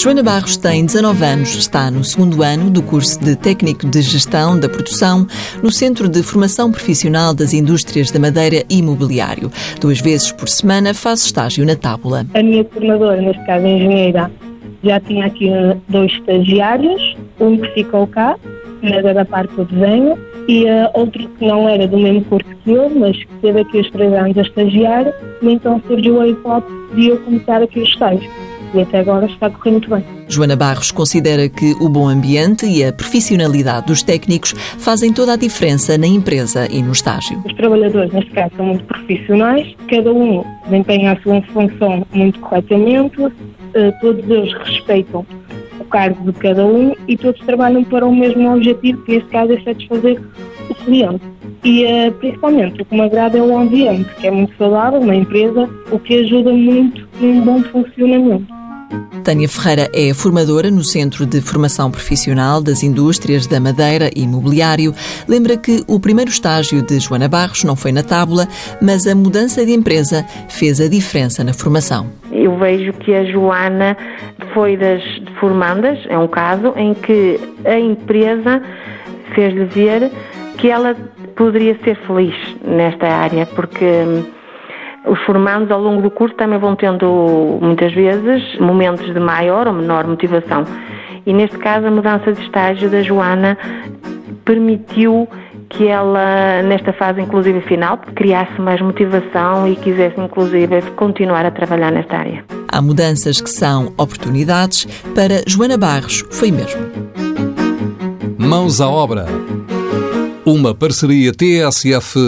Joana Barros tem 19 anos, está no segundo ano do curso de Técnico de Gestão da Produção no Centro de Formação Profissional das Indústrias da Madeira e Imobiliário. Duas vezes por semana faz estágio na Tábula. A minha coordenadora, neste caso a engenheira, já tinha aqui dois estagiários, um que ficou cá, mas era da parte do desenho, e uh, outro que não era do mesmo curso que eu, mas que teve aqui os três anos a estagiar, então surgiu a hipótese de eu começar aqui o estágio e até agora está correndo muito bem. Joana Barros considera que o bom ambiente e a profissionalidade dos técnicos fazem toda a diferença na empresa e no estágio. Os trabalhadores, neste caso, são muito profissionais, cada um desempenha a sua função muito corretamente, eh, todos eles respeitam o cargo de cada um e todos trabalham para o mesmo objetivo, que neste caso é satisfazer o cliente. E uh, principalmente o que me agrada é o ambiente, que é muito saudável na empresa, o que ajuda muito num bom funcionamento. Tânia Ferreira é formadora no Centro de Formação Profissional das Indústrias da Madeira e Imobiliário. Lembra que o primeiro estágio de Joana Barros não foi na tábula, mas a mudança de empresa fez a diferença na formação. Eu vejo que a Joana foi das formandas, é um caso em que a empresa fez-lhe ver que ela poderia ser feliz nesta área, porque os formandos ao longo do curso também vão tendo muitas vezes momentos de maior ou menor motivação. E neste caso a mudança de estágio da Joana permitiu que ela, nesta fase inclusive final, criasse mais motivação e quisesse inclusive continuar a trabalhar nesta área. Há mudanças que são oportunidades. Para Joana Barros, foi mesmo. Mãos à obra. Uma parceria TSF-IEFP.